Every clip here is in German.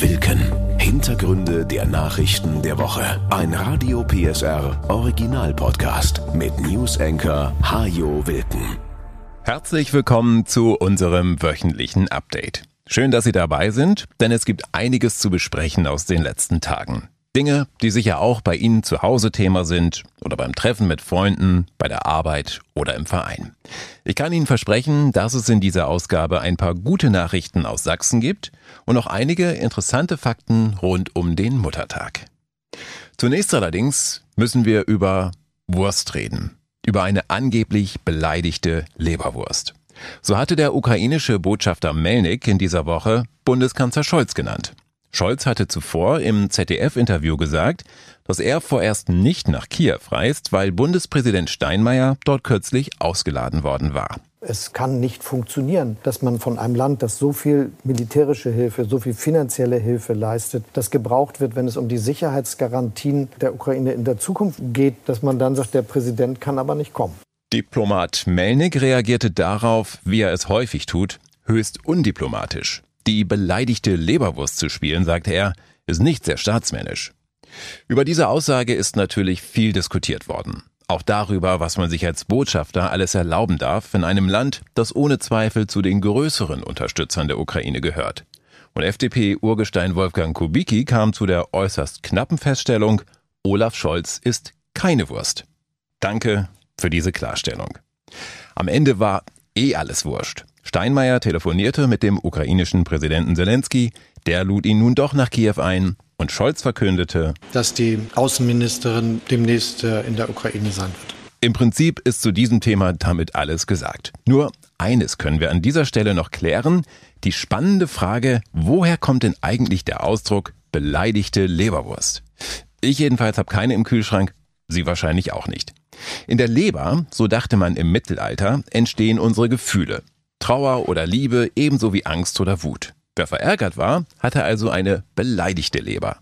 Wilken. Hintergründe der Nachrichten der Woche. Ein Radio PSR Original Podcast mit News Anchor Hajo Wilken. Herzlich willkommen zu unserem wöchentlichen Update. Schön, dass Sie dabei sind, denn es gibt einiges zu besprechen aus den letzten Tagen. Dinge, die sicher auch bei Ihnen zu Hause Thema sind oder beim Treffen mit Freunden, bei der Arbeit oder im Verein. Ich kann Ihnen versprechen, dass es in dieser Ausgabe ein paar gute Nachrichten aus Sachsen gibt und noch einige interessante Fakten rund um den Muttertag. Zunächst allerdings müssen wir über Wurst reden. Über eine angeblich beleidigte Leberwurst. So hatte der ukrainische Botschafter Melnik in dieser Woche Bundeskanzler Scholz genannt. Scholz hatte zuvor im ZDF-Interview gesagt, dass er vorerst nicht nach Kiew reist, weil Bundespräsident Steinmeier dort kürzlich ausgeladen worden war. Es kann nicht funktionieren, dass man von einem Land, das so viel militärische Hilfe, so viel finanzielle Hilfe leistet, das gebraucht wird, wenn es um die Sicherheitsgarantien der Ukraine in der Zukunft geht, dass man dann sagt, der Präsident kann aber nicht kommen. Diplomat Melnik reagierte darauf, wie er es häufig tut, höchst undiplomatisch. Die beleidigte Leberwurst zu spielen, sagte er, ist nicht sehr staatsmännisch. Über diese Aussage ist natürlich viel diskutiert worden. Auch darüber, was man sich als Botschafter alles erlauben darf in einem Land, das ohne Zweifel zu den größeren Unterstützern der Ukraine gehört. Und FDP-Urgestein Wolfgang Kubicki kam zu der äußerst knappen Feststellung, Olaf Scholz ist keine Wurst. Danke für diese Klarstellung. Am Ende war eh alles wurscht. Steinmeier telefonierte mit dem ukrainischen Präsidenten Zelensky, der lud ihn nun doch nach Kiew ein und Scholz verkündete, dass die Außenministerin demnächst äh, in der Ukraine sein wird. Im Prinzip ist zu diesem Thema damit alles gesagt. Nur eines können wir an dieser Stelle noch klären, die spannende Frage, woher kommt denn eigentlich der Ausdruck beleidigte Leberwurst? Ich jedenfalls habe keine im Kühlschrank, Sie wahrscheinlich auch nicht. In der Leber, so dachte man im Mittelalter, entstehen unsere Gefühle. Trauer oder Liebe ebenso wie Angst oder Wut. Wer verärgert war, hatte also eine beleidigte Leber.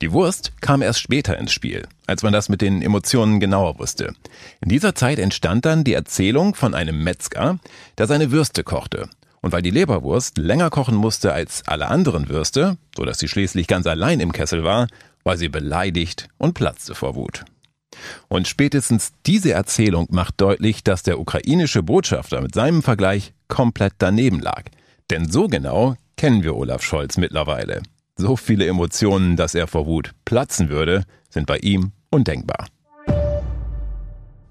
Die Wurst kam erst später ins Spiel, als man das mit den Emotionen genauer wusste. In dieser Zeit entstand dann die Erzählung von einem Metzger, der seine Würste kochte. Und weil die Leberwurst länger kochen musste als alle anderen Würste, so dass sie schließlich ganz allein im Kessel war, war sie beleidigt und platzte vor Wut. Und spätestens diese Erzählung macht deutlich, dass der ukrainische Botschafter mit seinem Vergleich komplett daneben lag. Denn so genau kennen wir Olaf Scholz mittlerweile. So viele Emotionen, dass er vor Wut platzen würde, sind bei ihm undenkbar.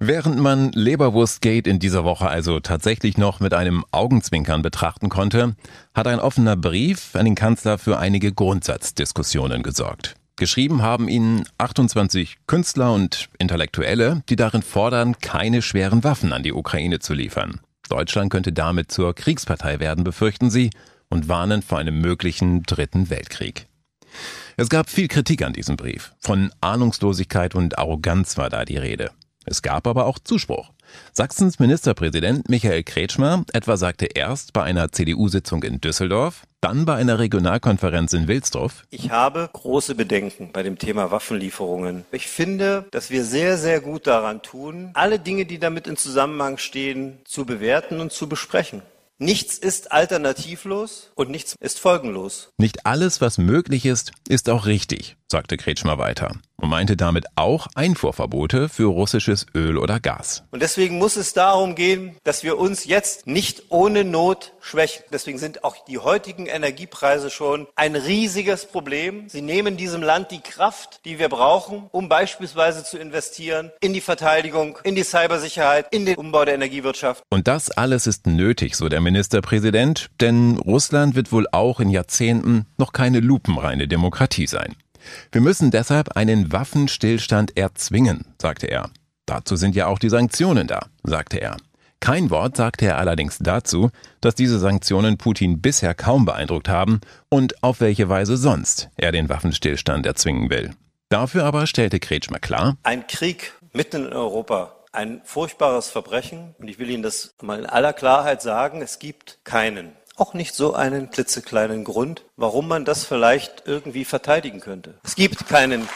Während man Leberwurstgate in dieser Woche also tatsächlich noch mit einem Augenzwinkern betrachten konnte, hat ein offener Brief an den Kanzler für einige Grundsatzdiskussionen gesorgt. Geschrieben haben ihn 28 Künstler und Intellektuelle, die darin fordern, keine schweren Waffen an die Ukraine zu liefern. Deutschland könnte damit zur Kriegspartei werden, befürchten sie, und warnen vor einem möglichen Dritten Weltkrieg. Es gab viel Kritik an diesem Brief. Von Ahnungslosigkeit und Arroganz war da die Rede. Es gab aber auch Zuspruch. Sachsens Ministerpräsident Michael Kretschmer etwa sagte erst bei einer CDU-Sitzung in Düsseldorf, dann bei einer Regionalkonferenz in Wilsdorf. Ich habe große Bedenken bei dem Thema Waffenlieferungen. Ich finde, dass wir sehr, sehr gut daran tun, alle Dinge, die damit in Zusammenhang stehen, zu bewerten und zu besprechen. Nichts ist alternativlos und nichts ist folgenlos. Nicht alles, was möglich ist, ist auch richtig, sagte Kretschmer weiter und meinte damit auch Einfuhrverbote für russisches Öl oder Gas. Und deswegen muss es darum gehen, dass wir uns jetzt nicht ohne Not schwächen. Deswegen sind auch die heutigen Energiepreise schon ein riesiges Problem. Sie nehmen diesem Land die Kraft, die wir brauchen, um beispielsweise zu investieren in die Verteidigung, in die Cybersicherheit, in den Umbau der Energiewirtschaft. Und das alles ist nötig, so der Ministerpräsident, denn Russland wird wohl auch in Jahrzehnten noch keine lupenreine Demokratie sein. Wir müssen deshalb einen Waffenstillstand erzwingen, sagte er. Dazu sind ja auch die Sanktionen da, sagte er. Kein Wort sagte er allerdings dazu, dass diese Sanktionen Putin bisher kaum beeindruckt haben und auf welche Weise sonst er den Waffenstillstand erzwingen will. Dafür aber stellte Kretschmer klar, ein Krieg mitten in Europa, ein furchtbares Verbrechen und ich will Ihnen das mal in aller Klarheit sagen, es gibt keinen, auch nicht so einen klitzekleinen Grund, warum man das vielleicht irgendwie verteidigen könnte. Es gibt keinen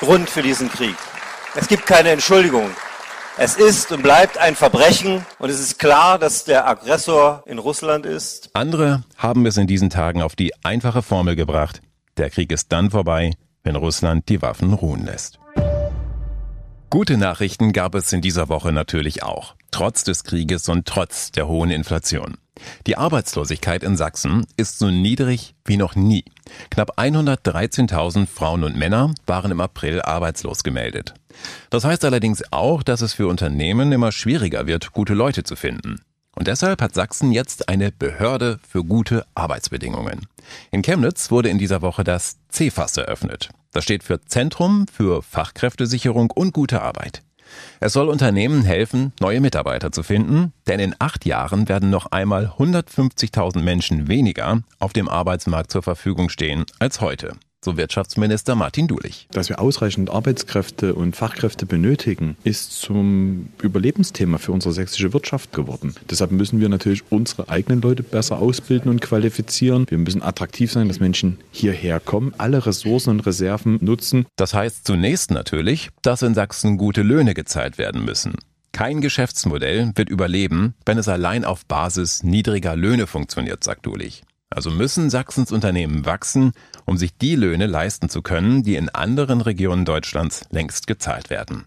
Grund für diesen Krieg. Es gibt keine Entschuldigung. Es ist und bleibt ein Verbrechen und es ist klar, dass der Aggressor in Russland ist. Andere haben es in diesen Tagen auf die einfache Formel gebracht. Der Krieg ist dann vorbei, wenn Russland die Waffen ruhen lässt. Gute Nachrichten gab es in dieser Woche natürlich auch, trotz des Krieges und trotz der hohen Inflation. Die Arbeitslosigkeit in Sachsen ist so niedrig wie noch nie. Knapp 113.000 Frauen und Männer waren im April arbeitslos gemeldet. Das heißt allerdings auch, dass es für Unternehmen immer schwieriger wird, gute Leute zu finden. Und deshalb hat Sachsen jetzt eine Behörde für gute Arbeitsbedingungen. In Chemnitz wurde in dieser Woche das CFAS eröffnet. Das steht für Zentrum für Fachkräftesicherung und gute Arbeit. Es soll Unternehmen helfen, neue Mitarbeiter zu finden, denn in acht Jahren werden noch einmal 150.000 Menschen weniger auf dem Arbeitsmarkt zur Verfügung stehen als heute so Wirtschaftsminister Martin Dulich. Dass wir ausreichend Arbeitskräfte und Fachkräfte benötigen, ist zum Überlebensthema für unsere sächsische Wirtschaft geworden. Deshalb müssen wir natürlich unsere eigenen Leute besser ausbilden und qualifizieren. Wir müssen attraktiv sein, dass Menschen hierher kommen, alle Ressourcen und Reserven nutzen. Das heißt zunächst natürlich, dass in Sachsen gute Löhne gezahlt werden müssen. Kein Geschäftsmodell wird überleben, wenn es allein auf Basis niedriger Löhne funktioniert, sagt Dulich. Also müssen Sachsens Unternehmen wachsen, um sich die Löhne leisten zu können, die in anderen Regionen Deutschlands längst gezahlt werden.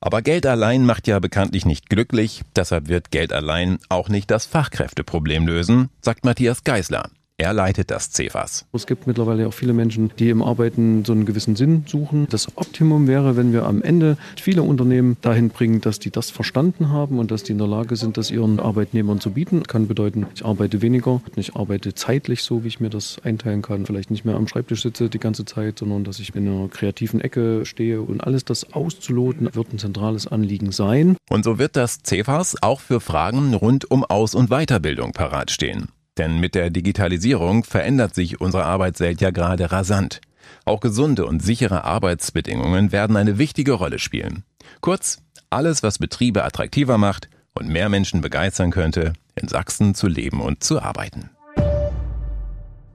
Aber Geld allein macht ja bekanntlich nicht glücklich, deshalb wird Geld allein auch nicht das Fachkräfteproblem lösen, sagt Matthias Geisler. Er leitet das CEFAS. Es gibt mittlerweile auch viele Menschen, die im Arbeiten so einen gewissen Sinn suchen. Das Optimum wäre, wenn wir am Ende viele Unternehmen dahin bringen, dass die das verstanden haben und dass die in der Lage sind, das ihren Arbeitnehmern zu bieten. Kann bedeuten, ich arbeite weniger, ich arbeite zeitlich so, wie ich mir das einteilen kann. Vielleicht nicht mehr am Schreibtisch sitze die ganze Zeit, sondern dass ich in einer kreativen Ecke stehe und alles das auszuloten, wird ein zentrales Anliegen sein. Und so wird das CEFAS auch für Fragen rund um Aus- und Weiterbildung parat stehen. Denn mit der Digitalisierung verändert sich unsere Arbeitswelt ja gerade rasant. Auch gesunde und sichere Arbeitsbedingungen werden eine wichtige Rolle spielen. Kurz, alles, was Betriebe attraktiver macht und mehr Menschen begeistern könnte, in Sachsen zu leben und zu arbeiten.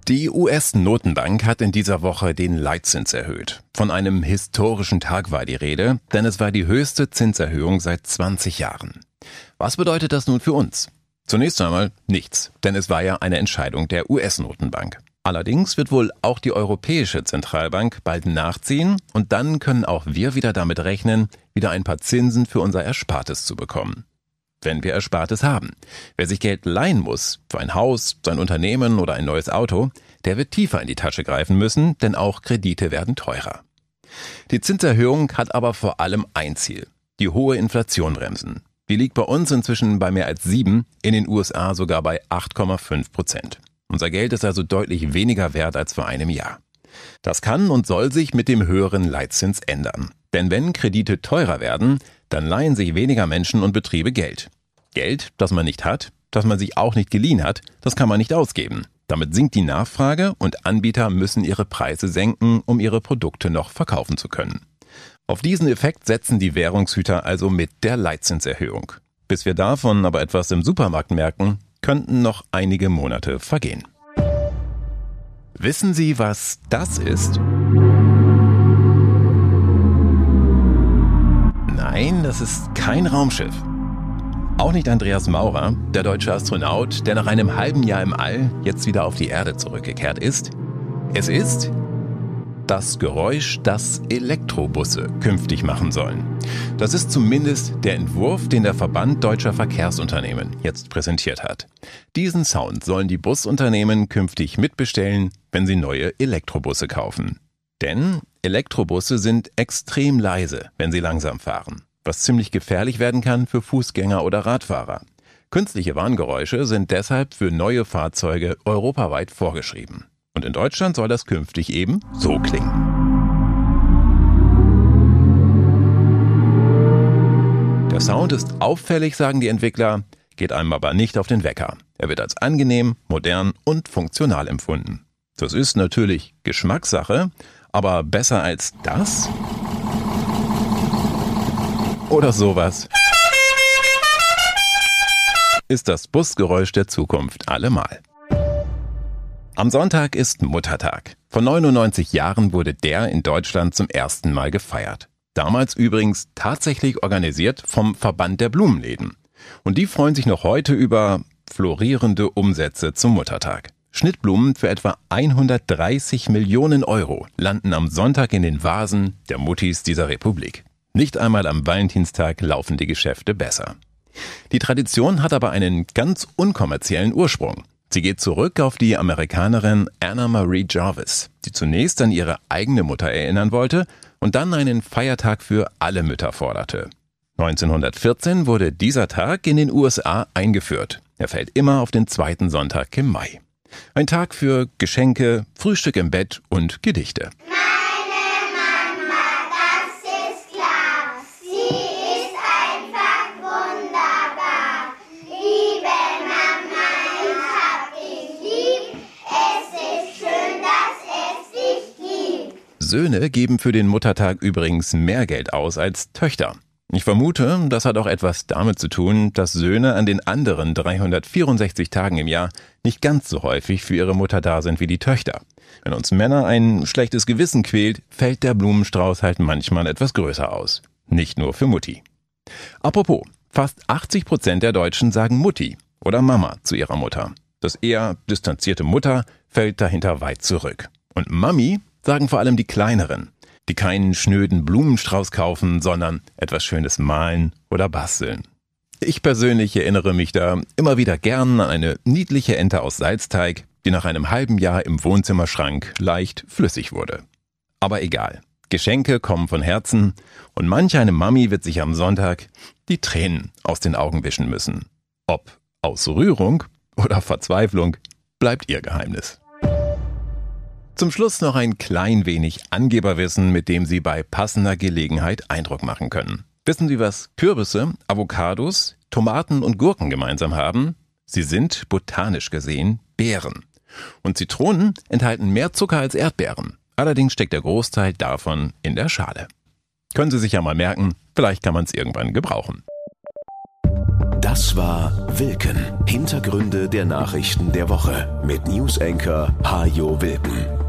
Die US-Notenbank hat in dieser Woche den Leitzins erhöht. Von einem historischen Tag war die Rede, denn es war die höchste Zinserhöhung seit 20 Jahren. Was bedeutet das nun für uns? Zunächst einmal nichts, denn es war ja eine Entscheidung der US-Notenbank. Allerdings wird wohl auch die Europäische Zentralbank bald nachziehen und dann können auch wir wieder damit rechnen, wieder ein paar Zinsen für unser Erspartes zu bekommen. Wenn wir Erspartes haben. Wer sich Geld leihen muss, für ein Haus, sein Unternehmen oder ein neues Auto, der wird tiefer in die Tasche greifen müssen, denn auch Kredite werden teurer. Die Zinserhöhung hat aber vor allem ein Ziel, die hohe Inflation bremsen. Die liegt bei uns inzwischen bei mehr als sieben, in den USA sogar bei 8,5 Prozent. Unser Geld ist also deutlich weniger wert als vor einem Jahr. Das kann und soll sich mit dem höheren Leitzins ändern. Denn wenn Kredite teurer werden, dann leihen sich weniger Menschen und Betriebe Geld. Geld, das man nicht hat, das man sich auch nicht geliehen hat, das kann man nicht ausgeben. Damit sinkt die Nachfrage und Anbieter müssen ihre Preise senken, um ihre Produkte noch verkaufen zu können. Auf diesen Effekt setzen die Währungshüter also mit der Leitzinserhöhung. Bis wir davon aber etwas im Supermarkt merken, könnten noch einige Monate vergehen. Wissen Sie, was das ist? Nein, das ist kein Raumschiff. Auch nicht Andreas Maurer, der deutsche Astronaut, der nach einem halben Jahr im All jetzt wieder auf die Erde zurückgekehrt ist. Es ist das Geräusch, das Elektrobusse künftig machen sollen. Das ist zumindest der Entwurf, den der Verband deutscher Verkehrsunternehmen jetzt präsentiert hat. Diesen Sound sollen die Busunternehmen künftig mitbestellen, wenn sie neue Elektrobusse kaufen. Denn Elektrobusse sind extrem leise, wenn sie langsam fahren, was ziemlich gefährlich werden kann für Fußgänger oder Radfahrer. Künstliche Warngeräusche sind deshalb für neue Fahrzeuge europaweit vorgeschrieben. Und in Deutschland soll das künftig eben so klingen. Der Sound ist auffällig, sagen die Entwickler, geht einem aber nicht auf den Wecker. Er wird als angenehm, modern und funktional empfunden. Das ist natürlich Geschmackssache, aber besser als das? Oder sowas? Ist das Busgeräusch der Zukunft allemal. Am Sonntag ist Muttertag. Vor 99 Jahren wurde der in Deutschland zum ersten Mal gefeiert. Damals übrigens tatsächlich organisiert vom Verband der Blumenläden. Und die freuen sich noch heute über florierende Umsätze zum Muttertag. Schnittblumen für etwa 130 Millionen Euro landen am Sonntag in den Vasen der Muttis dieser Republik. Nicht einmal am Valentinstag laufen die Geschäfte besser. Die Tradition hat aber einen ganz unkommerziellen Ursprung. Sie geht zurück auf die Amerikanerin Anna Marie Jarvis, die zunächst an ihre eigene Mutter erinnern wollte und dann einen Feiertag für alle Mütter forderte. 1914 wurde dieser Tag in den USA eingeführt. Er fällt immer auf den zweiten Sonntag im Mai. Ein Tag für Geschenke, Frühstück im Bett und Gedichte. Söhne geben für den Muttertag übrigens mehr Geld aus als Töchter. Ich vermute, das hat auch etwas damit zu tun, dass Söhne an den anderen 364 Tagen im Jahr nicht ganz so häufig für ihre Mutter da sind wie die Töchter. Wenn uns Männer ein schlechtes Gewissen quält, fällt der Blumenstrauß halt manchmal etwas größer aus. Nicht nur für Mutti. Apropos, fast 80 Prozent der Deutschen sagen Mutti oder Mama zu ihrer Mutter. Das eher distanzierte Mutter fällt dahinter weit zurück. Und Mami sagen vor allem die kleineren, die keinen schnöden Blumenstrauß kaufen, sondern etwas Schönes malen oder basteln. Ich persönlich erinnere mich da immer wieder gern an eine niedliche Ente aus Salzteig, die nach einem halben Jahr im Wohnzimmerschrank leicht flüssig wurde. Aber egal. Geschenke kommen von Herzen und manch eine Mami wird sich am Sonntag die Tränen aus den Augen wischen müssen. Ob aus Rührung oder Verzweiflung bleibt ihr Geheimnis. Zum Schluss noch ein klein wenig Angeberwissen, mit dem Sie bei passender Gelegenheit Eindruck machen können. Wissen Sie, was Kürbisse, Avocados, Tomaten und Gurken gemeinsam haben? Sie sind botanisch gesehen Beeren. Und Zitronen enthalten mehr Zucker als Erdbeeren. Allerdings steckt der Großteil davon in der Schale. Können Sie sich ja mal merken, vielleicht kann man es irgendwann gebrauchen. Das war Wilken. Hintergründe der Nachrichten der Woche mit Newsenker Hajo Wilken.